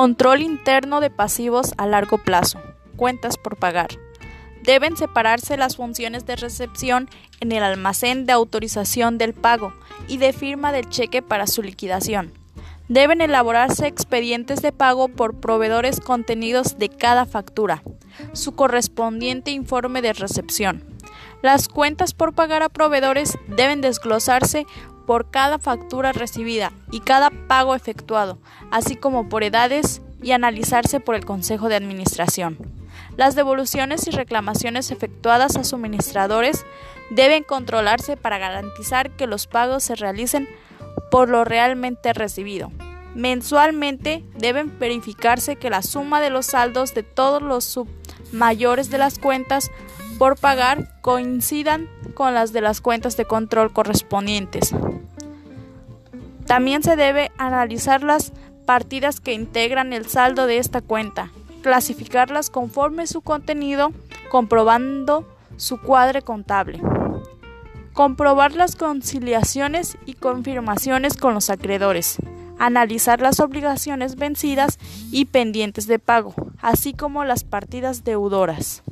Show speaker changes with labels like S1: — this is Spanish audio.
S1: Control interno de pasivos a largo plazo. Cuentas por pagar. Deben separarse las funciones de recepción en el almacén de autorización del pago y de firma del cheque para su liquidación. Deben elaborarse expedientes de pago por proveedores contenidos de cada factura, su correspondiente informe de recepción. Las cuentas por pagar a proveedores deben desglosarse por cada factura recibida y cada pago efectuado, así como por edades y analizarse por el Consejo de Administración. Las devoluciones y reclamaciones efectuadas a suministradores deben controlarse para garantizar que los pagos se realicen por lo realmente recibido. Mensualmente deben verificarse que la suma de los saldos de todos los submayores de las cuentas por pagar coincidan con las de las cuentas de control correspondientes. También se debe analizar las partidas que integran el saldo de esta cuenta, clasificarlas conforme su contenido, comprobando su cuadre contable. Comprobar las conciliaciones y confirmaciones con los acreedores. Analizar las obligaciones vencidas y pendientes de pago, así como las partidas deudoras.